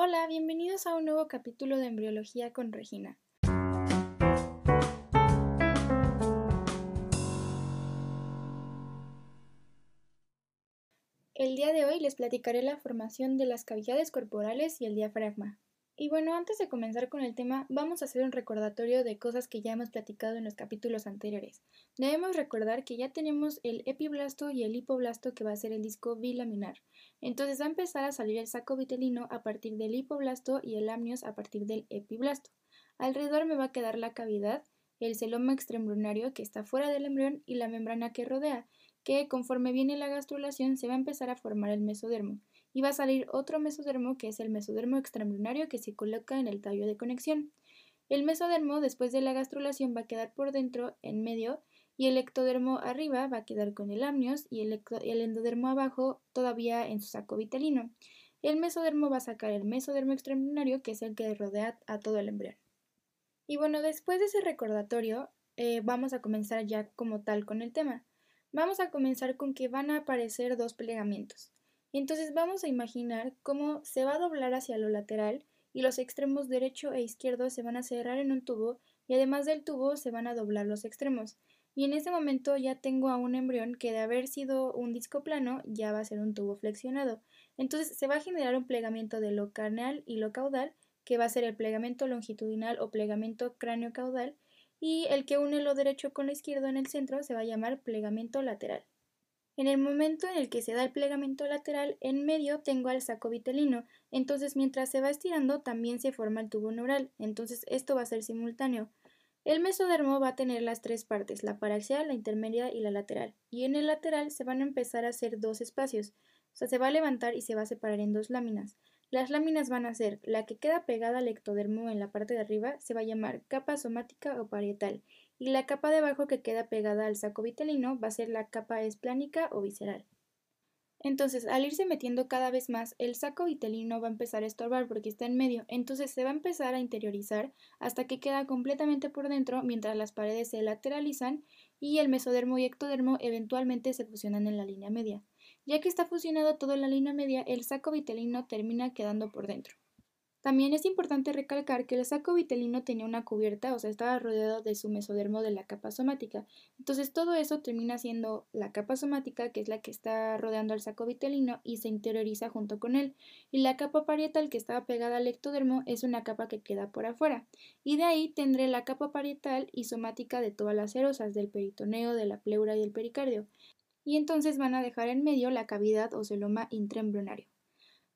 Hola, bienvenidos a un nuevo capítulo de Embriología con Regina. El día de hoy les platicaré la formación de las cavidades corporales y el diafragma. Y bueno, antes de comenzar con el tema, vamos a hacer un recordatorio de cosas que ya hemos platicado en los capítulos anteriores. Debemos recordar que ya tenemos el epiblasto y el hipoblasto que va a ser el disco bilaminar. Entonces va a empezar a salir el saco vitelino a partir del hipoblasto y el amnios a partir del epiblasto. Alrededor me va a quedar la cavidad, el celoma extraembrionario que está fuera del embrión y la membrana que rodea, que conforme viene la gastrulación se va a empezar a formar el mesodermo y va a salir otro mesodermo que es el mesodermo extraembrionario que se coloca en el tallo de conexión. El mesodermo después de la gastrulación va a quedar por dentro, en medio, y el ectodermo arriba va a quedar con el amnios y el, endodermo abajo todavía en su saco vitelino. El mesodermo va a sacar el mesodermo extraembrionario que es el que rodea a todo el embrión. Y bueno, después de ese recordatorio, eh, vamos a comenzar ya como tal con el tema. Vamos a comenzar con que van a aparecer dos plegamientos. Entonces vamos a imaginar cómo se va a doblar hacia lo lateral y los extremos derecho e izquierdo se van a cerrar en un tubo y además del tubo se van a doblar los extremos. Y en ese momento ya tengo a un embrión que de haber sido un disco plano ya va a ser un tubo flexionado. Entonces se va a generar un plegamiento de lo carneal y lo caudal, que va a ser el plegamento longitudinal o plegamento cráneo-caudal, y el que une lo derecho con lo izquierdo en el centro se va a llamar plegamento lateral. En el momento en el que se da el plegamento lateral, en medio tengo al saco vitelino, entonces mientras se va estirando también se forma el tubo neural, entonces esto va a ser simultáneo. El mesodermo va a tener las tres partes, la paraxial, la intermedia y la lateral, y en el lateral se van a empezar a hacer dos espacios, o sea, se va a levantar y se va a separar en dos láminas. Las láminas van a ser la que queda pegada al ectodermo en la parte de arriba se va a llamar capa somática o parietal y la capa de abajo que queda pegada al saco vitelino va a ser la capa esplánica o visceral. Entonces, al irse metiendo cada vez más, el saco vitelino va a empezar a estorbar porque está en medio, entonces se va a empezar a interiorizar hasta que queda completamente por dentro mientras las paredes se lateralizan y el mesodermo y ectodermo eventualmente se fusionan en la línea media. Ya que está fusionado todo en la línea media, el saco vitelino termina quedando por dentro. También es importante recalcar que el saco vitelino tenía una cubierta, o sea, estaba rodeado de su mesodermo de la capa somática. Entonces todo eso termina siendo la capa somática, que es la que está rodeando al saco vitelino y se interioriza junto con él. Y la capa parietal, que estaba pegada al ectodermo, es una capa que queda por afuera. Y de ahí tendré la capa parietal y somática de todas las serosas, del peritoneo, de la pleura y del pericardio. Y entonces van a dejar en medio la cavidad o celoma intraembrionario.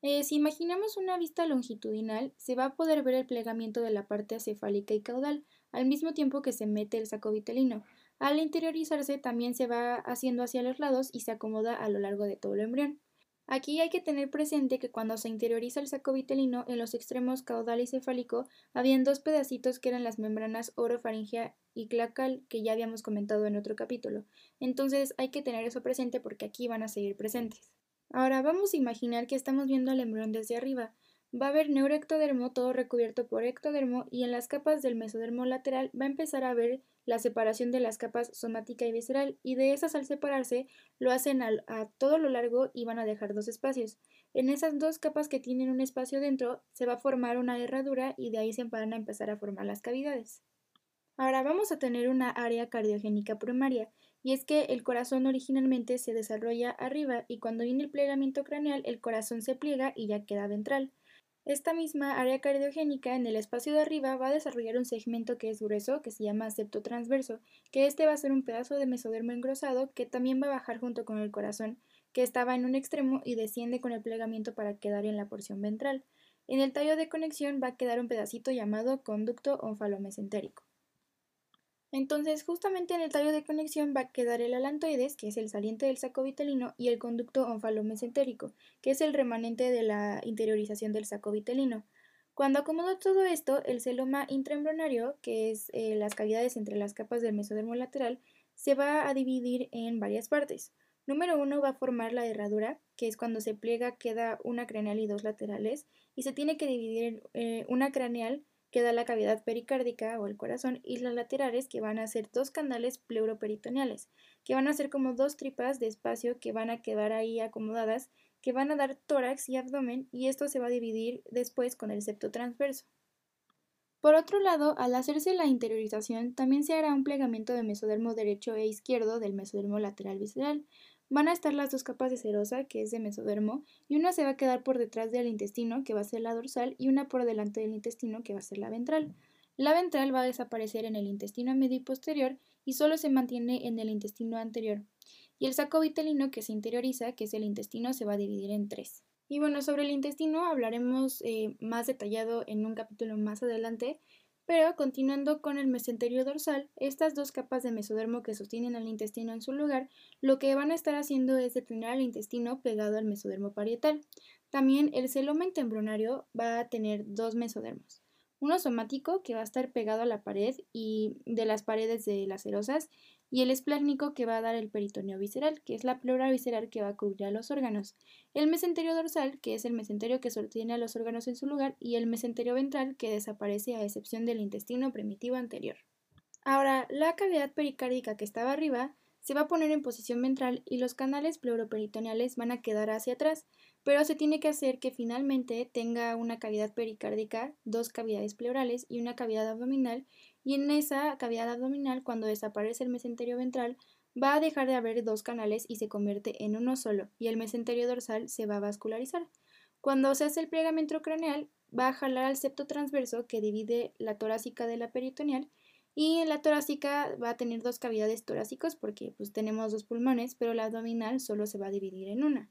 Eh, si imaginamos una vista longitudinal, se va a poder ver el plegamiento de la parte acefálica y caudal, al mismo tiempo que se mete el saco vitelino. Al interiorizarse también se va haciendo hacia los lados y se acomoda a lo largo de todo el embrión. Aquí hay que tener presente que cuando se interioriza el saco vitelino, en los extremos caudal y cefálico habían dos pedacitos que eran las membranas orofaringea y clacal que ya habíamos comentado en otro capítulo. Entonces hay que tener eso presente porque aquí van a seguir presentes. Ahora vamos a imaginar que estamos viendo al embrión desde arriba. Va a haber neuroectodermo todo recubierto por ectodermo y en las capas del mesodermo lateral va a empezar a ver la separación de las capas somática y visceral y de esas al separarse lo hacen a, a todo lo largo y van a dejar dos espacios. En esas dos capas que tienen un espacio dentro se va a formar una herradura y de ahí se van a empezar a formar las cavidades. Ahora vamos a tener una área cardiogénica primaria y es que el corazón originalmente se desarrolla arriba y cuando viene el plegamiento craneal el corazón se pliega y ya queda ventral. Esta misma área cardiogénica en el espacio de arriba va a desarrollar un segmento que es grueso, que se llama septo transverso, que este va a ser un pedazo de mesodermo engrosado que también va a bajar junto con el corazón, que estaba en un extremo y desciende con el plegamiento para quedar en la porción ventral. En el tallo de conexión va a quedar un pedacito llamado conducto onfalomesentérico. Entonces, justamente en el tallo de conexión va a quedar el alantoides, que es el saliente del saco vitelino, y el conducto onfalomesentérico, que es el remanente de la interiorización del saco vitelino. Cuando acomodo todo esto, el celoma intraembrionario, que es eh, las cavidades entre las capas del mesodermo lateral, se va a dividir en varias partes. Número uno va a formar la herradura, que es cuando se pliega queda una craneal y dos laterales, y se tiene que dividir eh, una craneal queda la cavidad pericárdica o el corazón y las laterales que van a ser dos canales pleuroperitoneales, que van a ser como dos tripas de espacio que van a quedar ahí acomodadas que van a dar tórax y abdomen y esto se va a dividir después con el septo transverso. Por otro lado, al hacerse la interiorización, también se hará un plegamiento de mesodermo derecho e izquierdo del mesodermo lateral visceral. Van a estar las dos capas de serosa, que es de mesodermo, y una se va a quedar por detrás del intestino, que va a ser la dorsal, y una por delante del intestino, que va a ser la ventral. La ventral va a desaparecer en el intestino medio y posterior y solo se mantiene en el intestino anterior. Y el saco vitelino que se interioriza, que es el intestino, se va a dividir en tres. Y bueno, sobre el intestino hablaremos eh, más detallado en un capítulo más adelante, pero continuando con el mesenterio dorsal, estas dos capas de mesodermo que sostienen al intestino en su lugar, lo que van a estar haciendo es detener al intestino pegado al mesodermo parietal. También el celomen embrionario va a tener dos mesodermos. Uno somático que va a estar pegado a la pared y de las paredes de las serosas y el esplásnico que va a dar el peritoneo visceral, que es la pleura visceral que va a cubrir a los órganos, el mesenterio dorsal, que es el mesenterio que sostiene a los órganos en su lugar, y el mesenterio ventral, que desaparece a excepción del intestino primitivo anterior. Ahora, la cavidad pericárdica que estaba arriba se va a poner en posición ventral y los canales pleuroperitoneales van a quedar hacia atrás, pero se tiene que hacer que finalmente tenga una cavidad pericárdica, dos cavidades pleurales y una cavidad abdominal, y en esa cavidad abdominal, cuando desaparece el mesenterio ventral, va a dejar de haber dos canales y se convierte en uno solo, y el mesenterio dorsal se va a vascularizar. Cuando se hace el plegamiento craneal, va a jalar al septo transverso que divide la torácica de la peritoneal y en la torácica va a tener dos cavidades torácicas porque pues tenemos dos pulmones, pero la abdominal solo se va a dividir en una.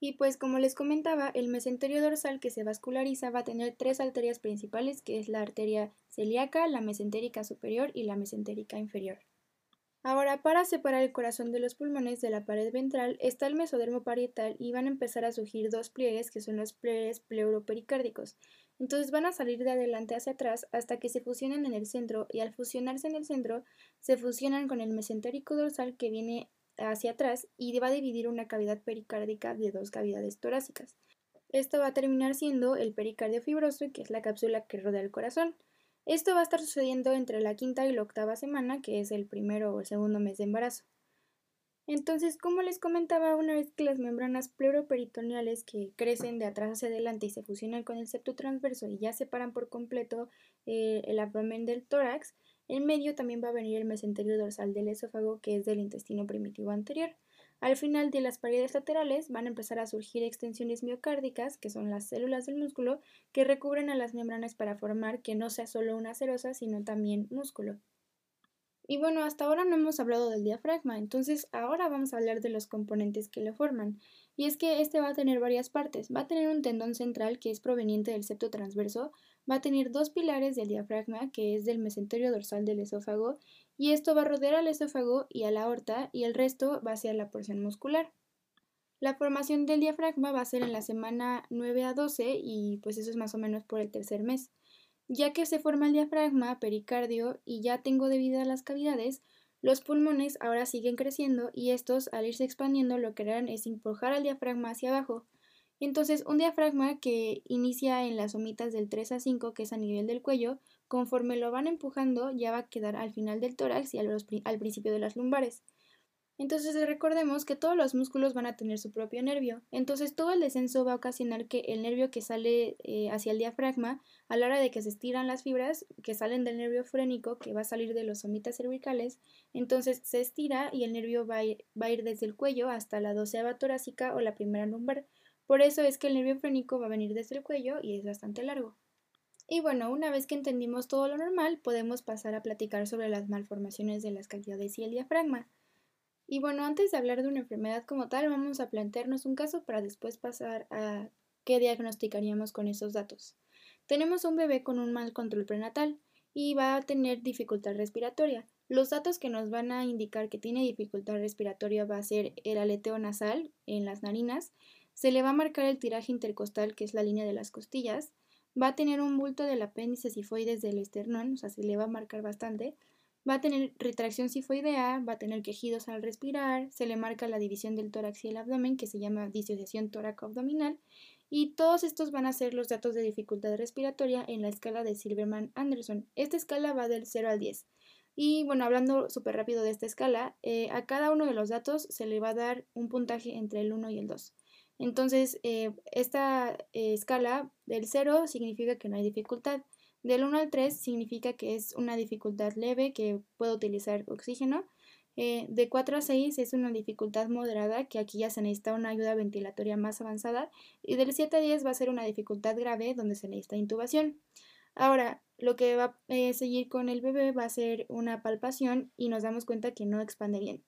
Y pues como les comentaba, el mesenterio dorsal que se vasculariza va a tener tres arterias principales, que es la arteria celíaca, la mesentérica superior y la mesentérica inferior. Ahora, para separar el corazón de los pulmones de la pared ventral está el mesodermo parietal y van a empezar a surgir dos pliegues que son los pliegues pleuropericárdicos. Entonces van a salir de adelante hacia atrás hasta que se fusionen en el centro y al fusionarse en el centro se fusionan con el mesentérico dorsal que viene hacia atrás y va a dividir una cavidad pericárdica de dos cavidades torácicas. Esto va a terminar siendo el pericardio fibroso, que es la cápsula que rodea el corazón. Esto va a estar sucediendo entre la quinta y la octava semana, que es el primero o el segundo mes de embarazo. Entonces, como les comentaba, una vez que las membranas pleuroperitoneales que crecen de atrás hacia adelante y se fusionan con el septo transverso y ya separan por completo eh, el abdomen del tórax, en medio también va a venir el mesenterio dorsal del esófago, que es del intestino primitivo anterior. Al final de las paredes laterales van a empezar a surgir extensiones miocárdicas, que son las células del músculo, que recubren a las membranas para formar que no sea solo una serosa, sino también músculo. Y bueno, hasta ahora no hemos hablado del diafragma, entonces ahora vamos a hablar de los componentes que lo forman. Y es que este va a tener varias partes. Va a tener un tendón central que es proveniente del septo transverso, va a tener dos pilares del diafragma, que es del mesenterio dorsal del esófago, y esto va a rodear al esófago y a la aorta, y el resto va hacia la porción muscular. La formación del diafragma va a ser en la semana 9 a 12 y pues eso es más o menos por el tercer mes. Ya que se forma el diafragma, pericardio y ya tengo debido a las cavidades, los pulmones ahora siguen creciendo y estos, al irse expandiendo, lo que harán es empujar al diafragma hacia abajo. Entonces, un diafragma que inicia en las somitas del 3 a 5, que es a nivel del cuello, conforme lo van empujando, ya va a quedar al final del tórax y al principio de las lumbares. Entonces recordemos que todos los músculos van a tener su propio nervio. Entonces todo el descenso va a ocasionar que el nervio que sale eh, hacia el diafragma, a la hora de que se estiran las fibras que salen del nervio frénico, que va a salir de los somitas cervicales, entonces se estira y el nervio va a ir, va a ir desde el cuello hasta la doceava torácica o la primera lumbar. Por eso es que el nervio frénico va a venir desde el cuello y es bastante largo. Y bueno, una vez que entendimos todo lo normal, podemos pasar a platicar sobre las malformaciones de las cavidades y el diafragma. Y bueno, antes de hablar de una enfermedad como tal, vamos a plantearnos un caso para después pasar a qué diagnosticaríamos con esos datos. Tenemos un bebé con un mal control prenatal y va a tener dificultad respiratoria. Los datos que nos van a indicar que tiene dificultad respiratoria va a ser el aleteo nasal en las narinas, se le va a marcar el tiraje intercostal, que es la línea de las costillas, va a tener un bulto del apéndice sifoides del esternón, o sea, se le va a marcar bastante, Va a tener retracción sifoidea, va a tener quejidos al respirar, se le marca la división del tórax y el abdomen, que se llama disociación tóraco-abdominal, y todos estos van a ser los datos de dificultad respiratoria en la escala de Silverman-Anderson. Esta escala va del 0 al 10. Y bueno, hablando súper rápido de esta escala, eh, a cada uno de los datos se le va a dar un puntaje entre el 1 y el 2. Entonces, eh, esta eh, escala del 0 significa que no hay dificultad. Del 1 al 3 significa que es una dificultad leve que puede utilizar oxígeno. Eh, de 4 a 6 es una dificultad moderada, que aquí ya se necesita una ayuda ventilatoria más avanzada. Y del 7 a 10 va a ser una dificultad grave, donde se necesita intubación. Ahora, lo que va a seguir con el bebé va a ser una palpación y nos damos cuenta que no expande bien.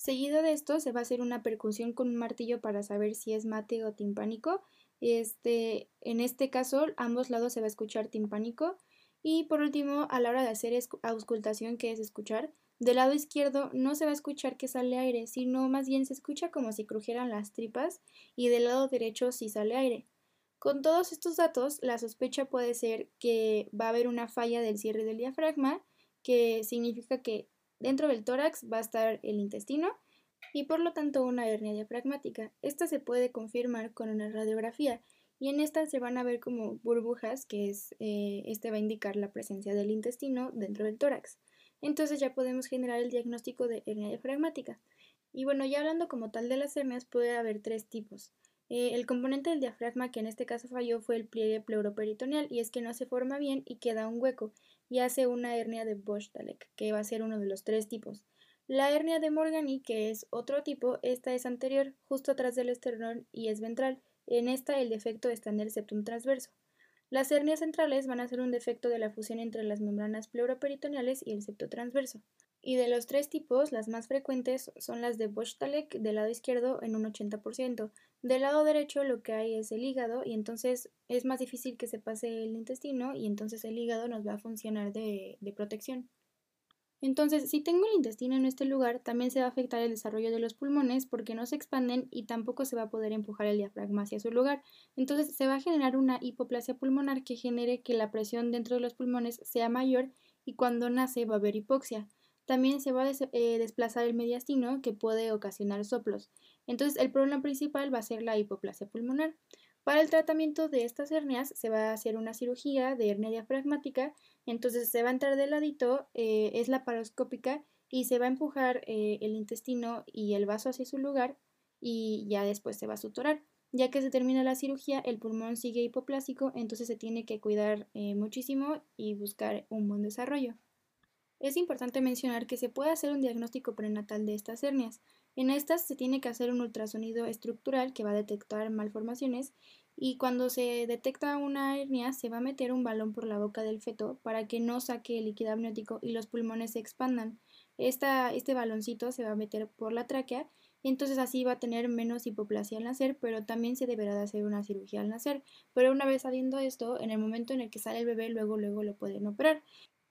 Seguido de esto se va a hacer una percusión con un martillo para saber si es mate o timpánico. Este, en este caso, ambos lados se va a escuchar timpánico. Y por último, a la hora de hacer auscultación, que es escuchar, del lado izquierdo no se va a escuchar que sale aire, sino más bien se escucha como si crujieran las tripas y del lado derecho sí sale aire. Con todos estos datos, la sospecha puede ser que va a haber una falla del cierre del diafragma, que significa que dentro del tórax va a estar el intestino y por lo tanto una hernia diafragmática. Esta se puede confirmar con una radiografía y en esta se van a ver como burbujas, que es, eh, este va a indicar la presencia del intestino dentro del tórax. Entonces ya podemos generar el diagnóstico de hernia diafragmática. Y bueno, ya hablando como tal de las hernias, puede haber tres tipos. Eh, el componente del diafragma que en este caso falló fue el pliegue pleuroperitoneal y es que no se forma bien y queda un hueco y hace una hernia de Bosch-Dalek, que va a ser uno de los tres tipos. La hernia de Morgani, que es otro tipo, esta es anterior, justo atrás del esternón y es ventral. En esta el defecto está en el septum transverso. Las hernias centrales van a ser un defecto de la fusión entre las membranas pleuroperitoneales y el septo transverso. Y de los tres tipos, las más frecuentes son las de Bosch-Talek del lado izquierdo en un 80%. Del lado derecho lo que hay es el hígado y entonces es más difícil que se pase el intestino y entonces el hígado nos va a funcionar de, protección. Entonces, si tengo el intestino en este lugar, también se va a afectar el desarrollo de los pulmones porque no se expanden y tampoco se va a poder empujar el diafragma hacia su lugar. Entonces, se va a generar una hipoplasia pulmonar que genere que la presión dentro de los pulmones sea mayor y cuando nace va a haber hipoxia. También se va a eh, desplazar el mediastino que puede ocasionar soplos. Entonces el problema principal va a ser la hipoplasia pulmonar. Para el tratamiento de estas hernias se va a hacer una cirugía de hernia diafragmática, entonces se va a entrar de ladito, eh, es la paroscópica y se va a empujar eh, el intestino y el vaso hacia su lugar y ya después se va a suturar. Ya que se termina la cirugía, el pulmón sigue hipoplásico, entonces se tiene que cuidar muchísimo y buscar un buen desarrollo. Es importante mencionar que se puede hacer un diagnóstico prenatal de estas hernias. En estas se tiene que hacer un ultrasonido estructural que va a detectar malformaciones y cuando se detecta una hernia se va a meter un balón por la boca del feto para que no saque el líquido amniótico y los pulmones se expandan. este baloncito se va a meter por la tráquea y entonces así va a tener menos hipoplasia al nacer, pero también se deberá de hacer una cirugía al nacer. Pero una vez sabiendo esto, en el momento en el que sale el bebé, luego luego lo pueden operar.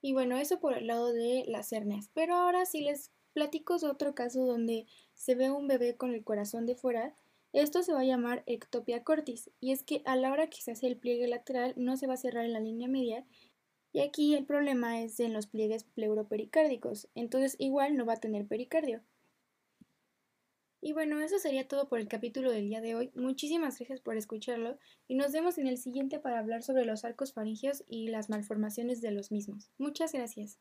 Y bueno, eso por el lado de las hernias. Pero ahora sí les platico de otro caso donde se ve un bebé con el corazón de fuera. Esto se va a llamar ectopia cortis y es que a la hora que se hace el pliegue lateral no se va a cerrar en la línea media y aquí el problema es en los pliegues pleuropericárdicos, entonces igual no va a tener pericardio. Y bueno, eso sería todo por el capítulo del día de hoy. Muchísimas gracias por escucharlo y nos vemos en el siguiente para hablar sobre los arcos faringeos y las malformaciones de los mismos. Muchas gracias.